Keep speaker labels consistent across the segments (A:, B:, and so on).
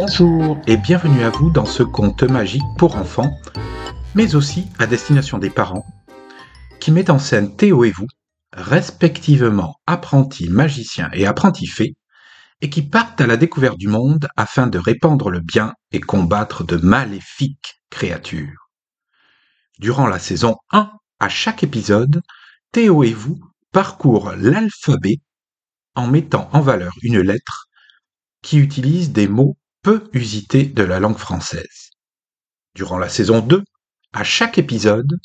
A: Bonjour et bienvenue à vous dans ce conte magique pour enfants, mais aussi à destination des parents, qui met en scène Théo et vous, respectivement apprentis magiciens et apprentis fées, et qui partent à la découverte du monde afin de répandre le bien et combattre de maléfiques créatures. Durant la saison 1, à chaque épisode, Théo et vous parcourent l'alphabet en mettant en valeur une lettre qui utilise des mots peu usités de la langue française. Durant la saison 2, à chaque épisode,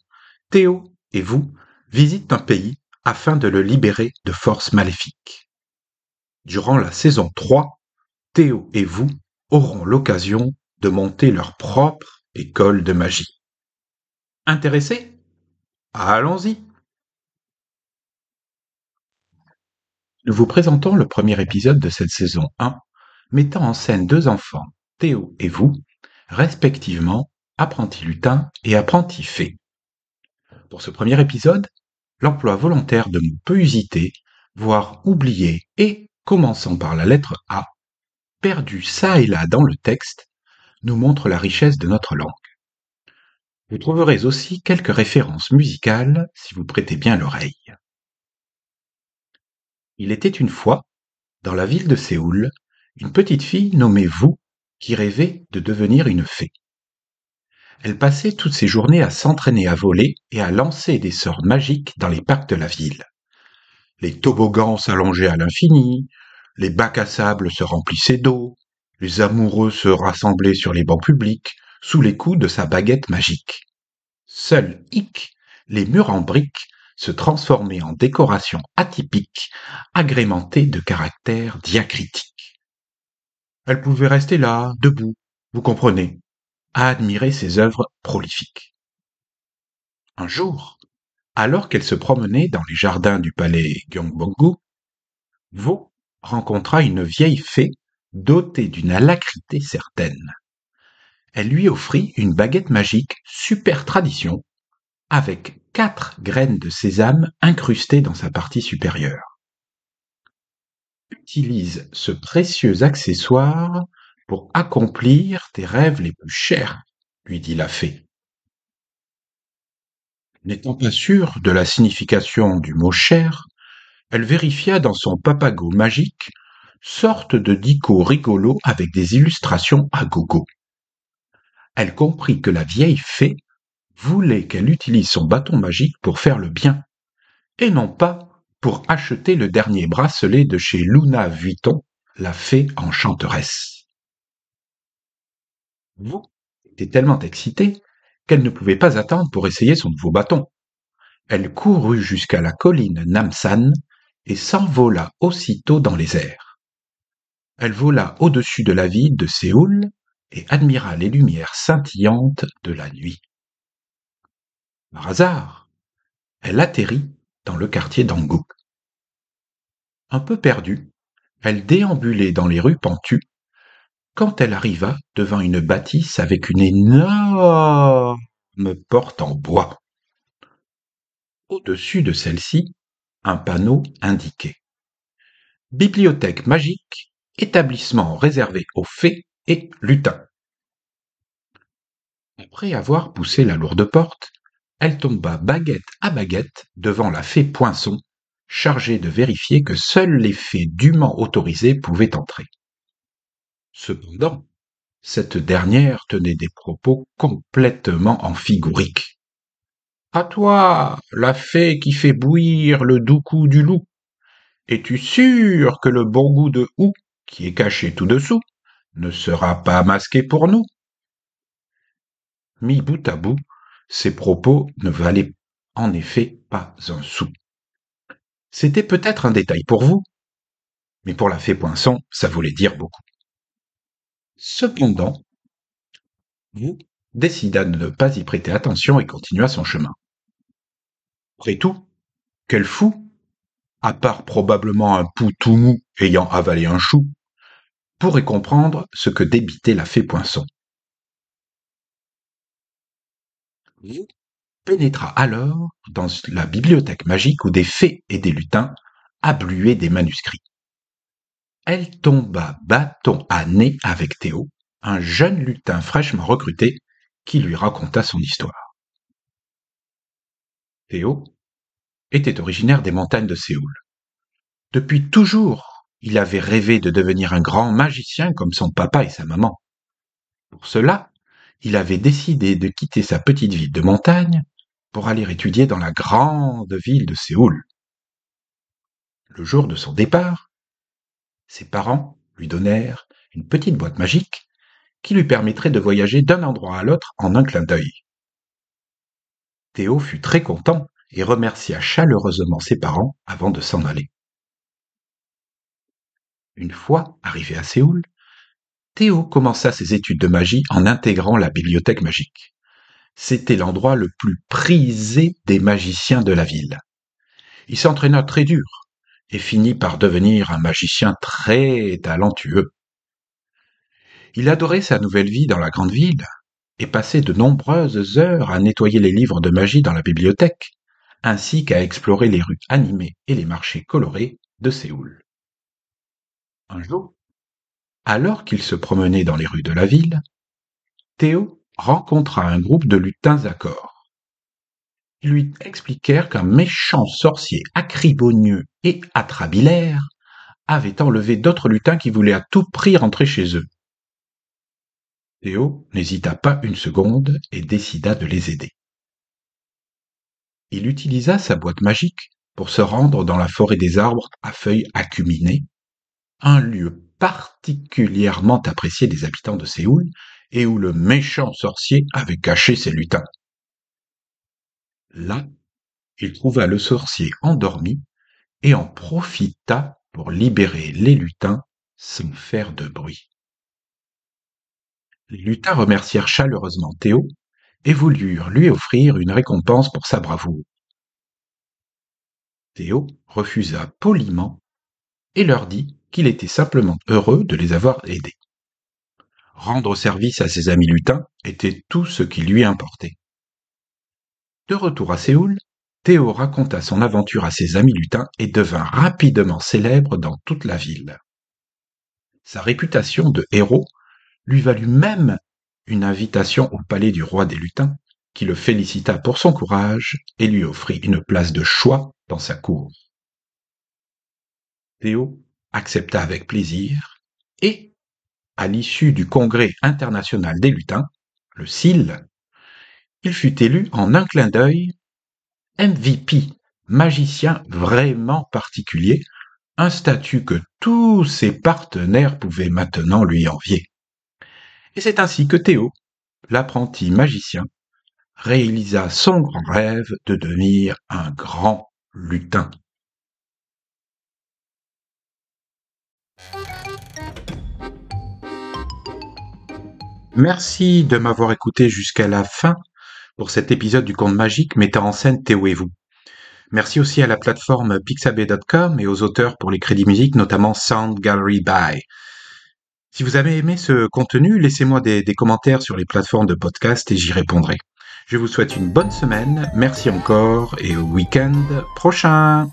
A: Théo et vous visitent un pays afin de le libérer de forces maléfiques. Durant la saison 3, Théo et vous auront l'occasion de monter leur propre école de magie. Intéressés? Allons-y Nous vous présentons le premier épisode de cette saison 1, mettant en scène deux enfants, Théo et vous, respectivement apprenti lutin et apprenti fée. Pour ce premier épisode, l'emploi volontaire de mots peu usités, voire oubliés et, commençant par la lettre A, perdu ça et là dans le texte, nous montre la richesse de notre langue. Vous trouverez aussi quelques références musicales si vous prêtez bien l'oreille. Il était une fois, dans la ville de Séoul, une petite fille nommée Vous qui rêvait de devenir une fée. Elle passait toutes ses journées à s'entraîner à voler et à lancer des sorts magiques dans les parcs de la ville. Les toboggans s'allongeaient à l'infini, les bacs à sable se remplissaient d'eau, les amoureux se rassemblaient sur les bancs publics sous les coups de sa baguette magique. Seul hic, les murs en briques se transformer en décoration atypique, agrémentée de caractères diacritiques. Elle pouvait rester là, debout, vous comprenez, à admirer ses œuvres prolifiques. Un jour, alors qu'elle se promenait dans les jardins du palais Gyeongbokgung, Vo rencontra une vieille fée dotée d'une alacrité certaine. Elle lui offrit une baguette magique super tradition avec quatre graines de sésame incrustées dans sa partie supérieure. Utilise ce précieux accessoire pour accomplir tes rêves les plus chers, lui dit la fée. N'étant pas sûre de la signification du mot cher, elle vérifia dans son papago magique sorte de dico rigolo avec des illustrations à gogo. Elle comprit que la vieille fée voulait qu'elle utilise son bâton magique pour faire le bien, et non pas pour acheter le dernier bracelet de chez Luna Vuitton, la fée enchanteresse. Vous était tellement excitée qu'elle ne pouvait pas attendre pour essayer son nouveau bâton. Elle courut jusqu'à la colline Namsan et s'envola aussitôt dans les airs. Elle vola au-dessus de la ville de Séoul et admira les lumières scintillantes de la nuit. Par hasard, elle atterrit dans le quartier d'Angouk. Un peu perdue, elle déambulait dans les rues pentues quand elle arriva devant une bâtisse avec une énorme porte en bois. Au-dessus de celle-ci, un panneau indiquait Bibliothèque magique, établissement réservé aux fées et lutins. Après avoir poussé la lourde porte, elle tomba baguette à baguette devant la fée Poinçon, chargée de vérifier que seules les fées dûment autorisées pouvaient entrer. Cependant, cette dernière tenait des propos complètement amphigoriques. À toi, la fée qui fait bouillir le doux coup du loup. Es-tu sûr que le bon goût de hou, qui est caché tout dessous, ne sera pas masqué pour nous? Mis bout à bout, ces propos ne valaient en effet pas un sou. C'était peut-être un détail pour vous, mais pour la fée Poinçon, ça voulait dire beaucoup. Cependant, vous décida de ne pas y prêter attention et continua son chemin. Après tout, quel fou, à part probablement un pou tout mou ayant avalé un chou, pourrait comprendre ce que débitait la fée Poinçon. Pénétra alors dans la bibliothèque magique où des fées et des lutins abluaient des manuscrits. Elle tomba bâton à nez avec Théo, un jeune lutin fraîchement recruté qui lui raconta son histoire. Théo était originaire des montagnes de Séoul. Depuis toujours, il avait rêvé de devenir un grand magicien comme son papa et sa maman. Pour cela, il avait décidé de quitter sa petite ville de montagne pour aller étudier dans la grande ville de Séoul. Le jour de son départ, ses parents lui donnèrent une petite boîte magique qui lui permettrait de voyager d'un endroit à l'autre en un clin d'œil. Théo fut très content et remercia chaleureusement ses parents avant de s'en aller. Une fois arrivé à Séoul, Théo commença ses études de magie en intégrant la bibliothèque magique. C'était l'endroit le plus prisé des magiciens de la ville. Il s'entraîna très dur et finit par devenir un magicien très talentueux. Il adorait sa nouvelle vie dans la grande ville et passait de nombreuses heures à nettoyer les livres de magie dans la bibliothèque, ainsi qu'à explorer les rues animées et les marchés colorés de Séoul. Un jour, alors qu'il se promenait dans les rues de la ville, Théo rencontra un groupe de lutins à corps. Ils lui expliquèrent qu'un méchant sorcier acribonieux et atrabilaire avait enlevé d'autres lutins qui voulaient à tout prix rentrer chez eux. Théo n'hésita pas une seconde et décida de les aider. Il utilisa sa boîte magique pour se rendre dans la forêt des arbres à feuilles acuminées, un lieu particulièrement apprécié des habitants de Séoul et où le méchant sorcier avait caché ses lutins. Là, il trouva le sorcier endormi et en profita pour libérer les lutins sans faire de bruit. Les lutins remercièrent chaleureusement Théo et voulurent lui offrir une récompense pour sa bravoure. Théo refusa poliment et leur dit qu'il était simplement heureux de les avoir aidés. Rendre service à ses amis lutins était tout ce qui lui importait. De retour à Séoul, Théo raconta son aventure à ses amis lutins et devint rapidement célèbre dans toute la ville. Sa réputation de héros lui valut même une invitation au palais du roi des lutins, qui le félicita pour son courage et lui offrit une place de choix dans sa cour. Théo accepta avec plaisir, et, à l'issue du Congrès international des lutins, le CIL, il fut élu en un clin d'œil MVP, magicien vraiment particulier, un statut que tous ses partenaires pouvaient maintenant lui envier. Et c'est ainsi que Théo, l'apprenti magicien, réalisa son grand rêve de devenir un grand lutin. Merci de m'avoir écouté jusqu'à la fin pour cet épisode du conte magique mettant en scène Théo et vous. Merci aussi à la plateforme pixabay.com et aux auteurs pour les crédits musiques, notamment Sound Gallery By. Si vous avez aimé ce contenu, laissez-moi des commentaires sur les plateformes de podcast et j'y répondrai. Je vous souhaite une bonne semaine, merci encore et au week-end prochain